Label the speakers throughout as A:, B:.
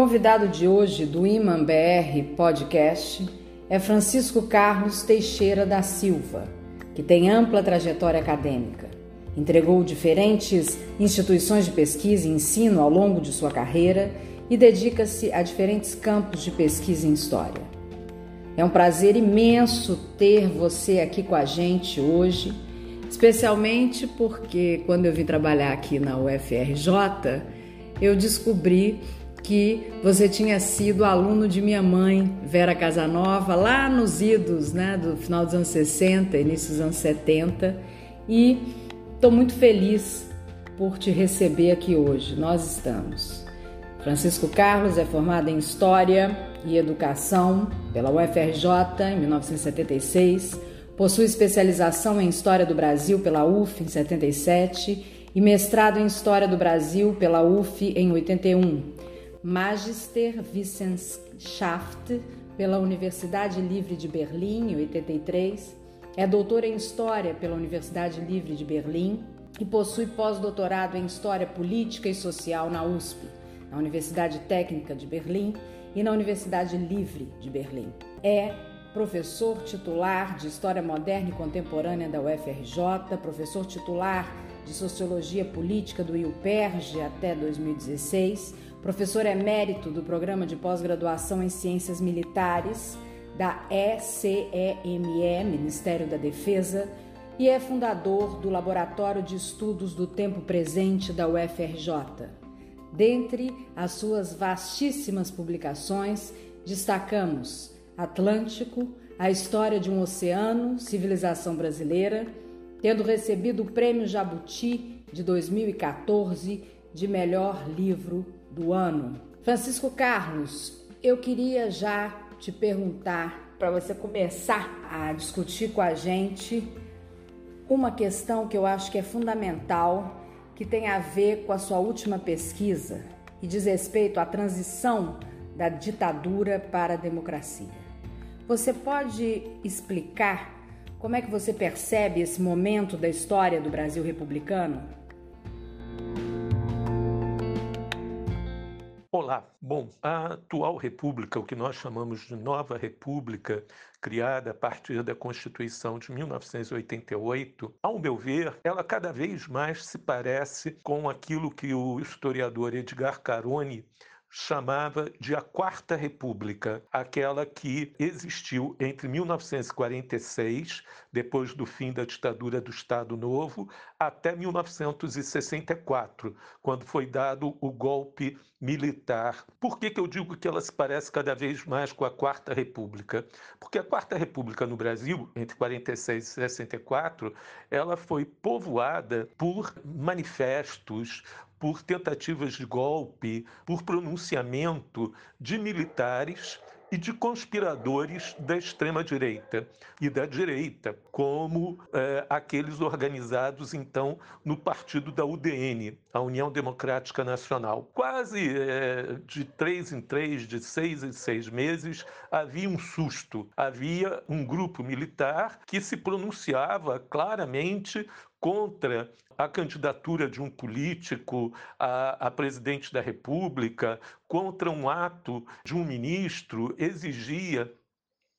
A: Convidado de hoje do Iman BR Podcast é Francisco Carlos Teixeira da Silva, que tem ampla trajetória acadêmica. Entregou diferentes instituições de pesquisa e ensino ao longo de sua carreira e dedica-se a diferentes campos de pesquisa em história. É um prazer imenso ter você aqui com a gente hoje, especialmente porque quando eu vim trabalhar aqui na UFRJ, eu descobri que você tinha sido aluno de minha mãe, Vera Casanova, lá nos idos, né, do final dos anos 60, início dos anos 70, e estou muito feliz por te receber aqui hoje. Nós estamos. Francisco Carlos é formado em História e Educação pela UFRJ em 1976, possui especialização em História do Brasil pela UF em 77 e mestrado em História do Brasil pela UF em 81, Magister Wissenschaft pela Universidade Livre de Berlim em 83, é doutor em História pela Universidade Livre de Berlim e possui pós-doutorado em História Política e Social na USP na Universidade Técnica de Berlim e na Universidade Livre de Berlim. É professor titular de História Moderna e Contemporânea da UFRJ, professor titular de Sociologia Política do IUPERJ até 2016, professor emérito do Programa de Pós-Graduação em Ciências Militares da ECEME, Ministério da Defesa, e é fundador do Laboratório de Estudos do Tempo Presente da UFRJ. Dentre as suas vastíssimas publicações, destacamos Atlântico, A História de um Oceano, Civilização Brasileira, tendo recebido o Prêmio Jabuti de 2014 de melhor livro do ano. Francisco Carlos, eu queria já te perguntar, para você começar a discutir com a gente, uma questão que eu acho que é fundamental que tem a ver com a sua última pesquisa e diz respeito à transição da ditadura para a democracia. Você pode explicar como é que você percebe esse momento da história do Brasil republicano?
B: Olá. Bom, a atual república, o que nós chamamos de nova república, criada a partir da Constituição de 1988, ao meu ver, ela cada vez mais se parece com aquilo que o historiador Edgar Carone chamava de a Quarta República, aquela que existiu entre 1946, depois do fim da ditadura do Estado Novo, até 1964, quando foi dado o golpe militar. Por que, que eu digo que ela se parece cada vez mais com a Quarta República? Porque a Quarta República no Brasil, entre 46 e 64, ela foi povoada por manifestos, por tentativas de golpe, por pronunciamento de militares e de conspiradores da extrema-direita e da direita, como é, aqueles organizados então no partido da UDN, a União Democrática Nacional. Quase é, de três em três, de seis em seis meses, havia um susto, havia um grupo militar que se pronunciava claramente contra a candidatura de um político a, a, presidente da República, contra um ato de um ministro, exigia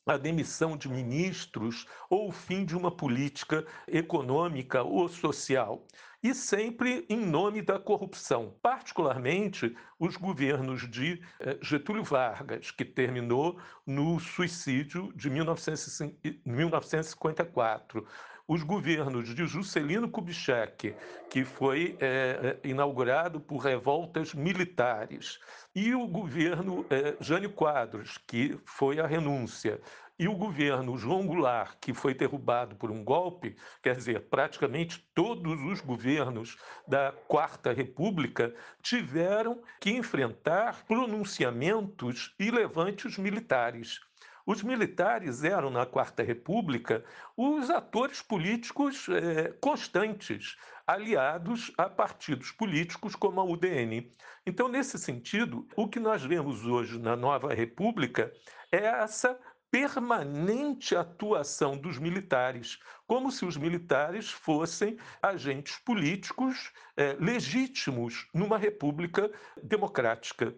B: a demissão de ministros ou o fim de uma política econômica ou social. e sempre em nome da corrupção, particularmente os governos de eh, Getúlio Vargas, que terminou no suicídio de 1954 os governos de Juscelino Kubitschek, que foi é, inaugurado por revoltas militares, e o governo é, Jânio Quadros, que foi a renúncia, e o governo João Goulart, que foi derrubado por um golpe, quer dizer, praticamente todos os governos da Quarta República tiveram que enfrentar pronunciamentos e levantes militares. Os militares eram, na Quarta República, os atores políticos eh, constantes, aliados a partidos políticos como a UDN. Então, nesse sentido, o que nós vemos hoje na Nova República é essa permanente atuação dos militares, como se os militares fossem agentes políticos eh, legítimos numa república democrática.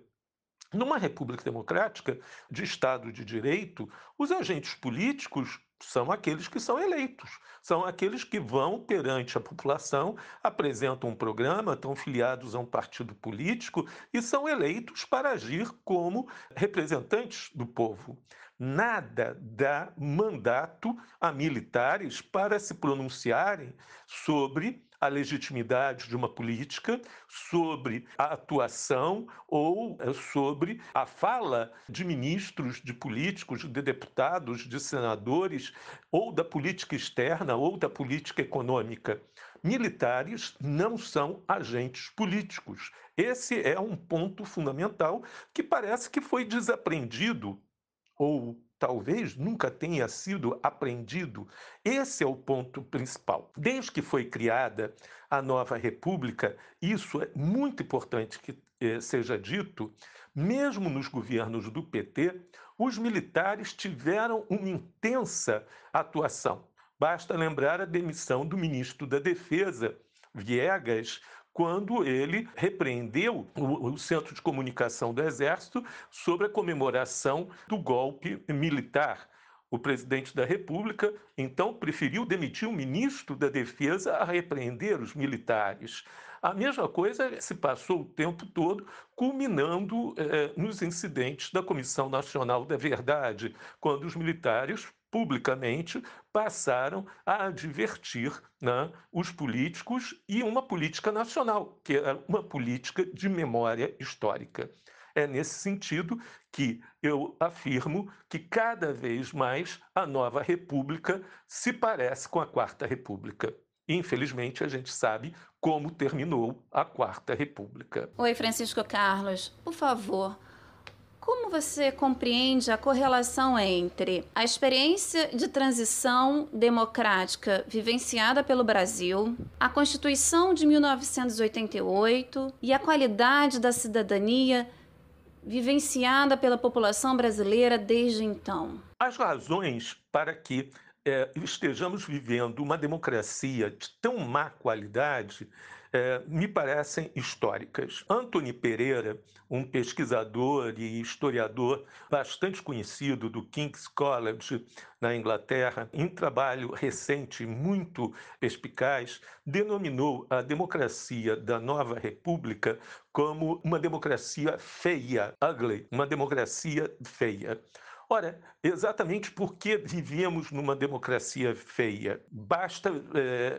B: Numa república democrática, de Estado de Direito, os agentes políticos são aqueles que são eleitos, são aqueles que vão perante a população, apresentam um programa, estão filiados a um partido político e são eleitos para agir como representantes do povo. Nada dá mandato a militares para se pronunciarem sobre a legitimidade de uma política, sobre a atuação ou eh, sobre a fala de ministros, de políticos, de deputados, de senadores, ou da política externa ou da política econômica. Militares não são agentes políticos. Esse é um ponto fundamental que parece que foi desaprendido ou talvez nunca tenha sido aprendido. Esse é o ponto principal. Desde que foi criada a nova república, isso é muito importante que eh, seja dito, mesmo nos governos do PT, os militares tiveram uma intensa atuação. Basta lembrar a demissão do ministro da Defesa, Viegas, quando ele repreendeu o, o, Centro de Comunicação do Exército sobre a comemoração do golpe militar. O presidente da República, então, preferiu demitir o ministro da Defesa a repreender os militares. A mesma coisa se passou o tempo todo, culminando eh, nos incidentes da Comissão Nacional da Verdade, quando os militares publicamente passaram a advertir né, os políticos e uma política nacional, que é uma política de memória histórica. É nesse sentido que eu afirmo que cada vez mais a nova república se parece com a quarta república. Infelizmente, a gente sabe como terminou a quarta república.
C: Oi, Francisco Carlos, por favor, como você compreende a correlação entre a experiência de transição democrática vivenciada pelo Brasil, a Constituição de 1988 e a qualidade da cidadania vivenciada pela população brasileira desde então?
B: As razões para que é, estejamos vivendo uma democracia de tão má qualidade é, me parecem históricas. Anthony Pereira, um pesquisador e historiador bastante conhecido do King's College na Inglaterra, em trabalho recente muito perspicaz, denominou a democracia da nova república como uma democracia feia, ugly, uma democracia feia. Ora, exatamente porque vivemos numa democracia feia, basta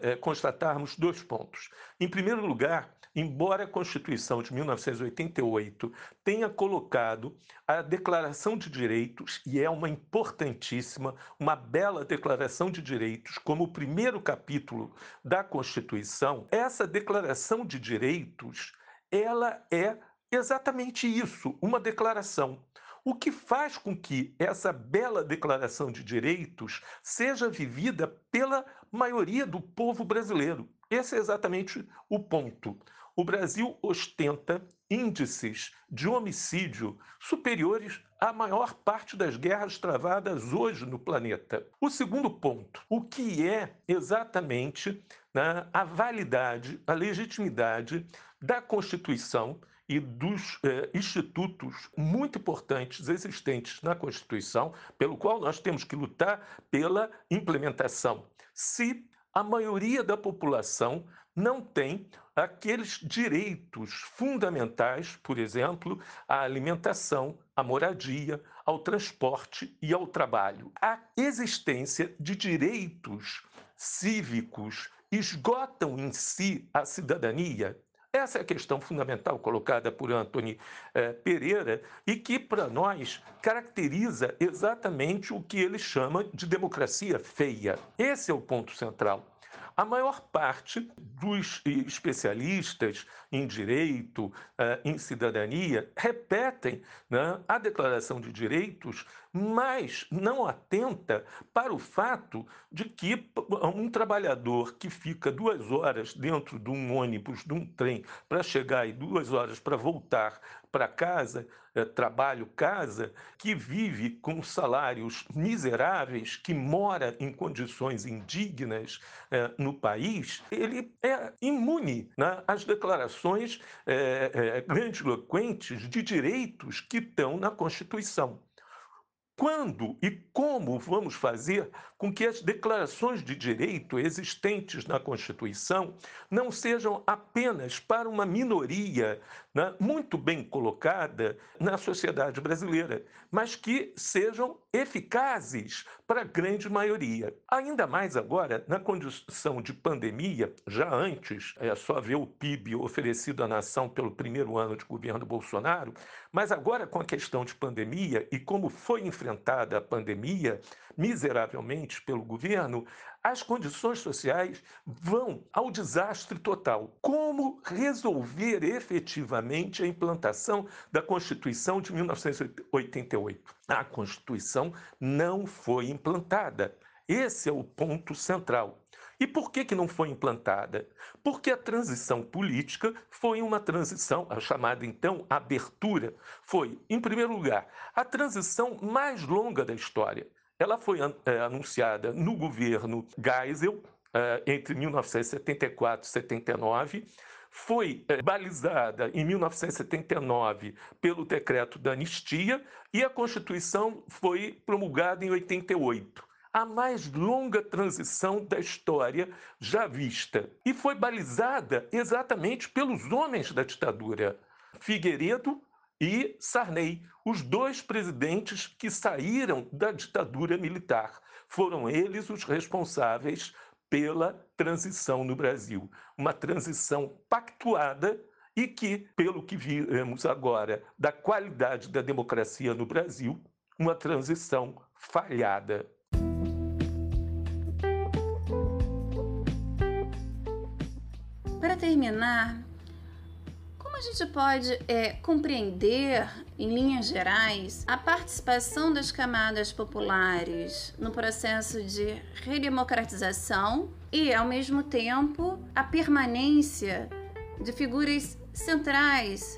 B: é, constatarmos dois pontos. Em primeiro lugar, embora a Constituição de 1988 tenha colocado a Declaração de Direitos, e é uma importantíssima, uma bela Declaração de Direitos, como o primeiro capítulo da Constituição, essa Declaração de Direitos, ela é exatamente isso, uma declaração. O que faz com que essa bela declaração de direitos seja vivida pela maioria do povo brasileiro. Esse é exatamente o ponto. O Brasil ostenta índices de homicídio superiores à maior parte das guerras travadas hoje no planeta. O segundo ponto, o que é exatamente né, a validade, a legitimidade da Constituição e dos eh, institutos muito importantes existentes na Constituição, pelo qual nós temos que lutar pela implementação. Se a maioria da população não tem aqueles direitos fundamentais, por exemplo, à alimentação, à moradia, ao transporte e ao trabalho. A existência de direitos cívicos esgotam em si a cidadania. Essa é a questão fundamental colocada por Antony eh, Pereira e que, para nós, caracteriza exatamente o que ele chama de democracia feia. Esse é o ponto central. A maior parte dos especialistas em direito, eh, em cidadania, repetem né, a Declaração de Direitos, mas não atenta para o fato de que um trabalhador que fica duas horas dentro de um ônibus, de um trem, para chegar e duas horas para voltar para casa, é, trabalho, casa, que vive com salários miseráveis, que mora em condições indignas é, no país, ele é imune né, às declarações é, é, grandiloquentes de direitos que estão na Constituição. Quando e como vamos fazer com que as declarações de direito existentes na Constituição não sejam apenas para uma minoria né, muito bem colocada na sociedade brasileira, mas que sejam eficazes para a grande maioria. Ainda mais agora, na condição de pandemia, já antes, é só ver o PIB oferecido à nação pelo primeiro ano de governo Bolsonaro, mas agora com a questão de pandemia e como foi enfrentada enfrentada a pandemia miseravelmente pelo governo, as condições sociais vão ao desastre total. Como resolver efetivamente a implantação da Constituição de 1988? A Constituição não foi implantada. Esse é o ponto central. E por que, que não foi implantada? Porque a transição política foi uma transição, a chamada então abertura, foi, em primeiro lugar, a transição mais longa da história. Ela foi é, anunciada no governo Geisel, é, entre 1974 e 79, foi é, balizada em 1979 pelo decreto da anistia e a Constituição foi promulgada em 88 a mais longa transição da história já vista. E foi balizada exatamente pelos homens da ditadura, Figueiredo e Sarney, os dois presidentes que saíram da ditadura militar. Foram eles os responsáveis pela transição no Brasil. Uma transição pactuada e que, pelo que vimos agora da qualidade da democracia no Brasil, uma transição falhada.
C: Terminar, como a gente pode é, compreender, em linhas gerais, a participação das camadas populares no processo de redemocratização e, ao mesmo tempo, a permanência de figuras centrais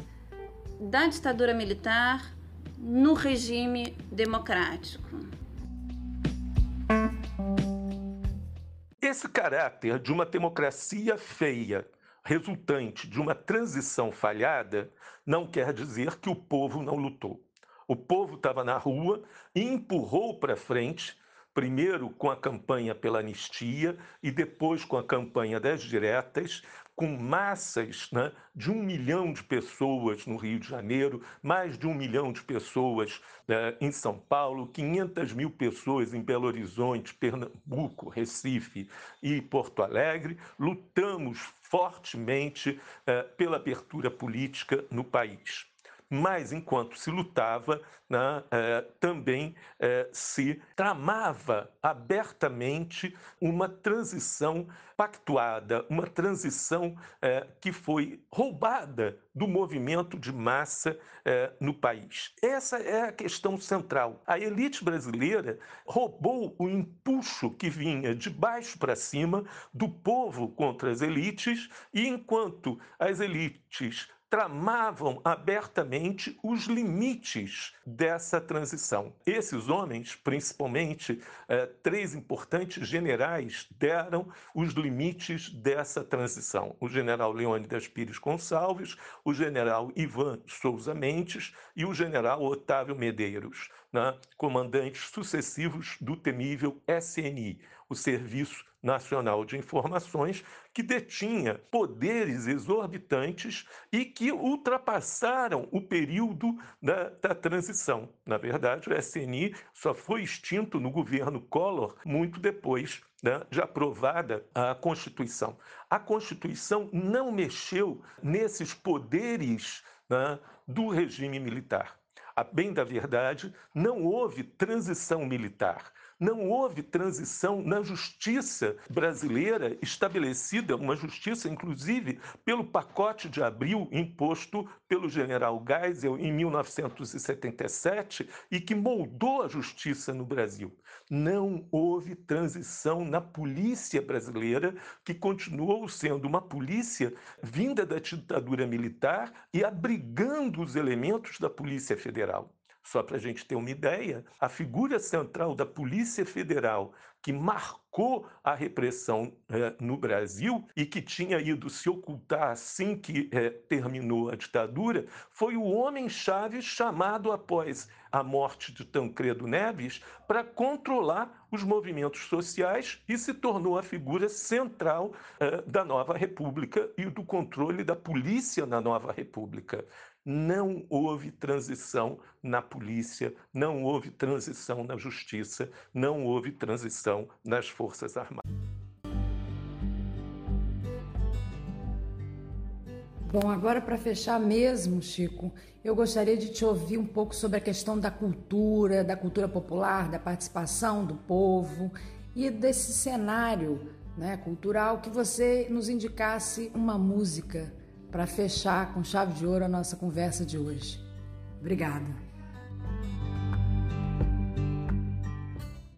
C: da ditadura militar no regime democrático?
B: Esse caráter de uma democracia feia resultante de uma transição falhada não quer dizer que o povo não lutou. O povo estava na rua e empurrou para frente, primeiro com a campanha pela anistia e depois com a campanha das diretas, com massas né, de um milhão de pessoas no Rio de Janeiro, mais de um milhão de pessoas né, em São Paulo, 500 mil pessoas em Belo Horizonte, Pernambuco, Recife e Porto Alegre, lutamos fortemente eh, pela abertura política no país mas enquanto se lutava, né, é, também é, se tramava abertamente uma transição pactuada, uma transição é, que foi roubada do movimento de massa no país. Essa é a questão central. A elite brasileira roubou o impulso que vinha de baixo para cima do povo contra as elites, e enquanto as elites tramavam abertamente os limites dessa transição. Esses homens, principalmente eh, três importantes generais, deram os limites dessa transição: o general Leônidas Pires Gonçalves, o general Ivan Souza Mendes e o general Otávio Medeiros, né, comandantes sucessivos do temível SNI. O Serviço Nacional de Informações, que detinha poderes exorbitantes e que ultrapassaram o período da, da, transição. Na verdade, o SNI só foi extinto no governo Collor muito depois né, de aprovada a Constituição. A Constituição não mexeu nesses poderes né, do regime militar. A bem da verdade, não houve transição militar. Não houve transição na justiça brasileira estabelecida, uma justiça, inclusive, pelo pacote de abril imposto pelo general Geisel em 1977 e que moldou a justiça no Brasil. Não houve transição na polícia brasileira, que continuou sendo uma polícia vinda da ditadura militar e abrigando os elementos da Polícia Federal. Só para a gente ter uma ideia, a figura central da Polícia Federal que marcou a repressão é, no Brasil e que tinha ido se ocultar assim que é, terminou a ditadura, foi o homem-chave chamado após a morte de Tancredo Neves para controlar os movimentos sociais e se tornou a figura central é, da nova República e do controle da polícia na nova República não houve transição na polícia, não houve transição na justiça, não houve transição nas Forças Armadas.
A: Bom, agora para fechar mesmo, Chico, eu gostaria de te ouvir um pouco sobre a questão da cultura, da cultura popular, da participação do povo e desse cenário né, cultural que você nos indicasse uma música para fechar com chave de ouro a nossa conversa de hoje. Obrigada.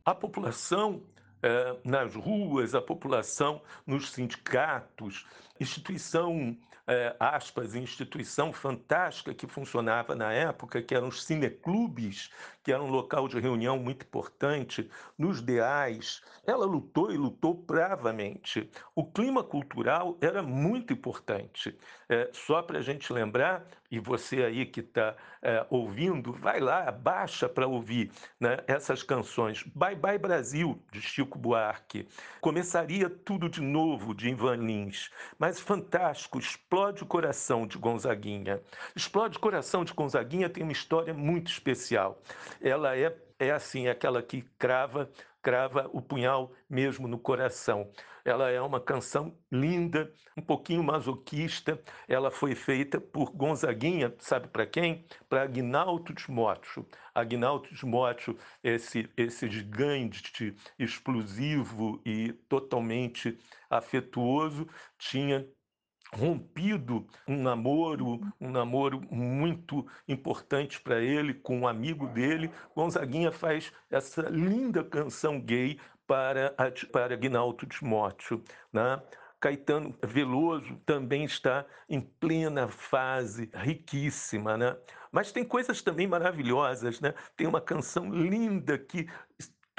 B: A população é, nas ruas, a população nos sindicatos, instituição, é, aspas, instituição fantástica que funcionava na época, que eram os cineclubes, que era um local de reunião muito importante, nos DEAs. Ela lutou e lutou bravamente. O clima cultural era muito importante. É, só para a gente lembrar, e você aí que está é, ouvindo, vai lá, baixa para ouvir né, essas canções. Bye Bye Brasil, de Chico Buarque. Começaria tudo de novo, de Ivan Lins. Mas fantástico, Explode o Coração, de Gonzaguinha. Explode o Coração de Gonzaguinha tem uma história muito especial. Ela é, é assim, aquela que crava crava o punhal mesmo no coração. Ela é uma canção linda, um pouquinho masoquista. Ela foi feita por Gonzaguinha, sabe para quem? Para Agnaldo Timóteo. Agnaldo Timóteo, esse, esse gigante explosivo e totalmente afetuoso, tinha rompido um namoro, um namoro muito importante para ele com um amigo dele. Gonzaguinha faz essa linda canção gay para para Aguinaldo Timóteo, né? Caetano Veloso também está em plena fase riquíssima, né? Mas tem coisas também maravilhosas, né? Tem uma canção linda que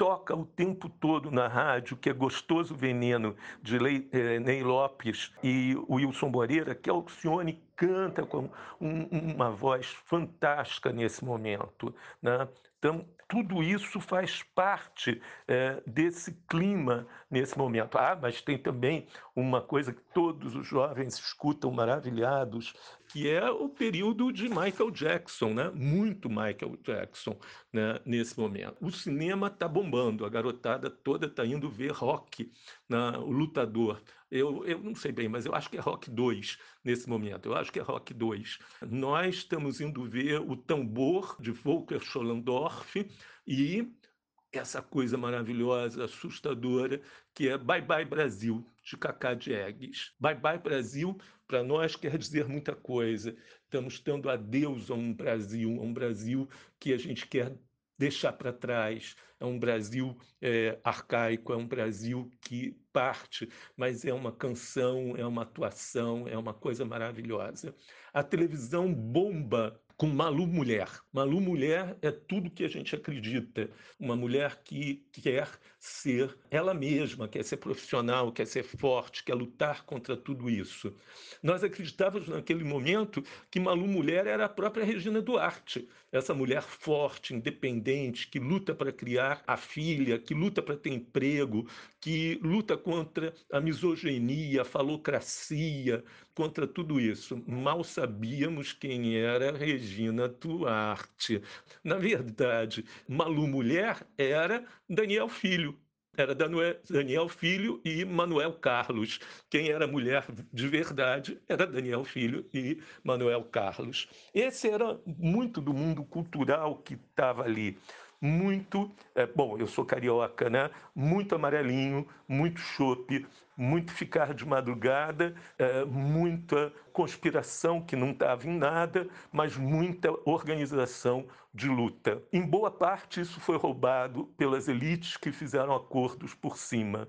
B: toca o tempo todo na rádio, que é Gostoso Veneno, de eh, Ney Lopes e Wilson Moreira, que Alcione canta com um, uma voz fantástica nesse momento. Né? Então, tudo isso faz parte é, desse clima nesse momento. Ah, mas tem também uma coisa que todos os jovens escutam maravilhados, que é o período de Michael Jackson, né? muito Michael Jackson né? nesse momento. O cinema está bombando, a garotada toda está indo ver rock, né? o lutador. Eu, eu não sei bem, mas eu acho que é Rock 2 nesse momento. Eu acho que é Rock 2. Nós estamos indo ver o tambor de Volker Scholendorf e essa coisa maravilhosa, assustadora, que é Bye Bye Brasil, de Cacá Diegues. Bye Bye Brasil, para nós, quer dizer muita coisa. Estamos dando adeus a um Brasil, a um Brasil que a gente quer deixar para trás. É um Brasil é, arcaico, é um Brasil que parte, mas é uma canção, é uma atuação, é uma coisa maravilhosa. A televisão bomba com Malu Mulher. Malu Mulher é tudo que a gente acredita. Uma mulher que quer ser ela mesma, quer ser profissional, quer ser forte, quer lutar contra tudo isso. Nós acreditávamos naquele momento que Malu Mulher era a própria Regina Duarte, essa mulher forte, independente, que luta para criar a filha, que luta para ter emprego, que luta contra a misoginia, a falocracia, contra tudo isso. Mal sabíamos quem era Regina Duarte. Na verdade, Malu Mulher era Daniel Filho, era Daniel Filho e Manuel Carlos. Quem era mulher de verdade era Daniel Filho e Manuel Carlos. Esse era muito do mundo cultural que estava ali muito, é, bom, eu sou carioca, né? Muito amarelinho, muito chope, muito ficar de madrugada, é, muita conspiração que não estava em nada, mas muita organização de luta. Em boa parte, isso foi roubado pelas elites que fizeram acordos por cima.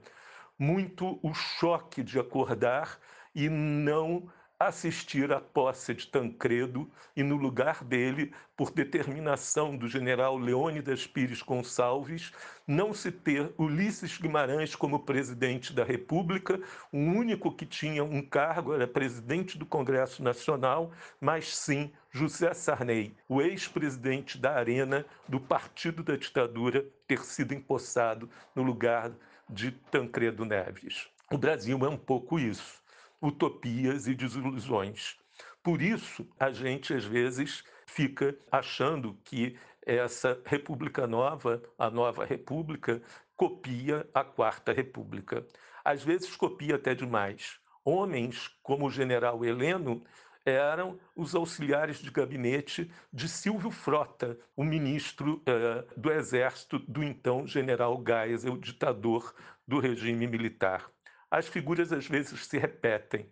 B: Muito o choque de acordar e não assistir à posse de Tancredo e, no lugar dele, por determinação do general Leônidas Pires Gonçalves, não se ter Ulisses Guimarães como presidente da República, o único que tinha um cargo era presidente do Congresso Nacional, mas sim José Sarney, o ex-presidente da Arena do Partido da Ditadura, ter sido empossado no lugar de Tancredo Neves. O Brasil é um pouco isso utopias e desilusões. Por isso, a gente às vezes fica achando que essa República Nova, a nova República, copia a Quarta República. Às vezes copia até demais. Homens como o general Heleno eram os auxiliares de gabinete de Silvio Frota, o ministro eh, do Exército do então general Geisel, ditador do regime militar as figuras às vezes se repetem.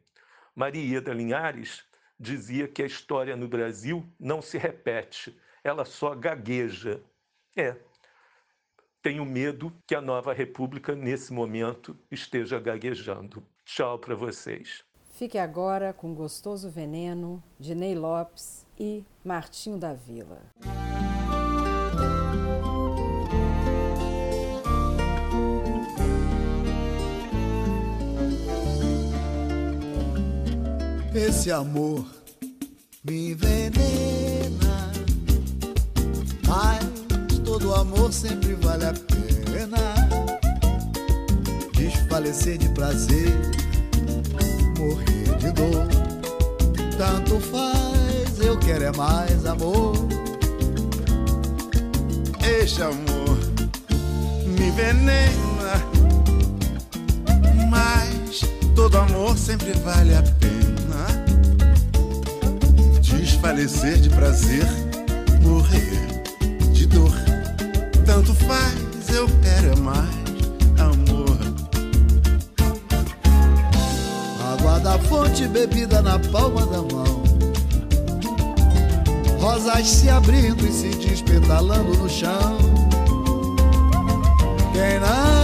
B: Maria da Linhares dizia que a história no Brasil não se repete, ela só gagueja. É. Tenho medo que a nova república, nesse momento, esteja gaguejando. Tchau para vocês.
A: Fique agora com Gostoso Veneno, de Ney Lopes e Martinho da Vila.
D: Esse amor me envenena, mas todo amor sempre vale a pena. Desfalecer de prazer, morrer de dor, tanto faz, eu quero é mais amor. Este amor me envenena, mas todo amor sempre vale a pena desfalecer de prazer, morrer de dor. Tanto faz, eu quero é mais amor. Água da fonte bebida na palma da mão. Rosas se abrindo e se despetalando no chão. Quem não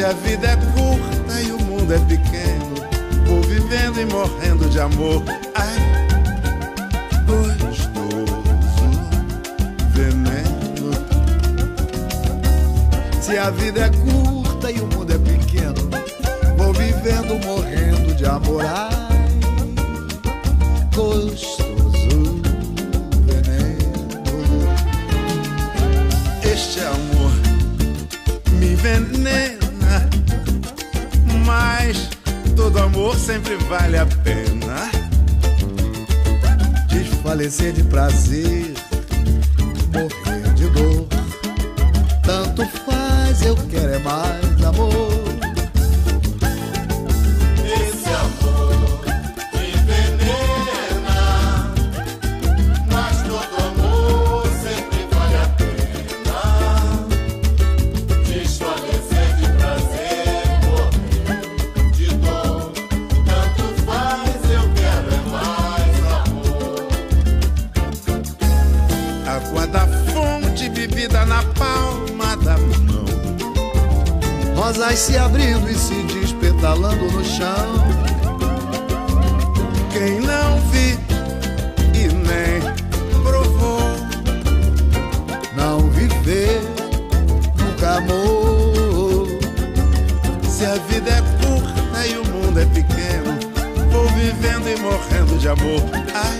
D: Se a vida é curta e o mundo é pequeno, vou vivendo e morrendo de amor. Ai, gostoso veneno. Se a vida é curta e o mundo é pequeno, vou vivendo, morrendo de amor. Ai, gostoso veneno. Este amor me envenena mas todo amor sempre vale a pena. Desfalecer de prazer, rosas se abrindo e se despetalando no chão. Quem não viu e nem provou, não viveu, nunca amou. Se a vida é curta e o mundo é pequeno, vou viver vivendo e morrendo de amor. Ai,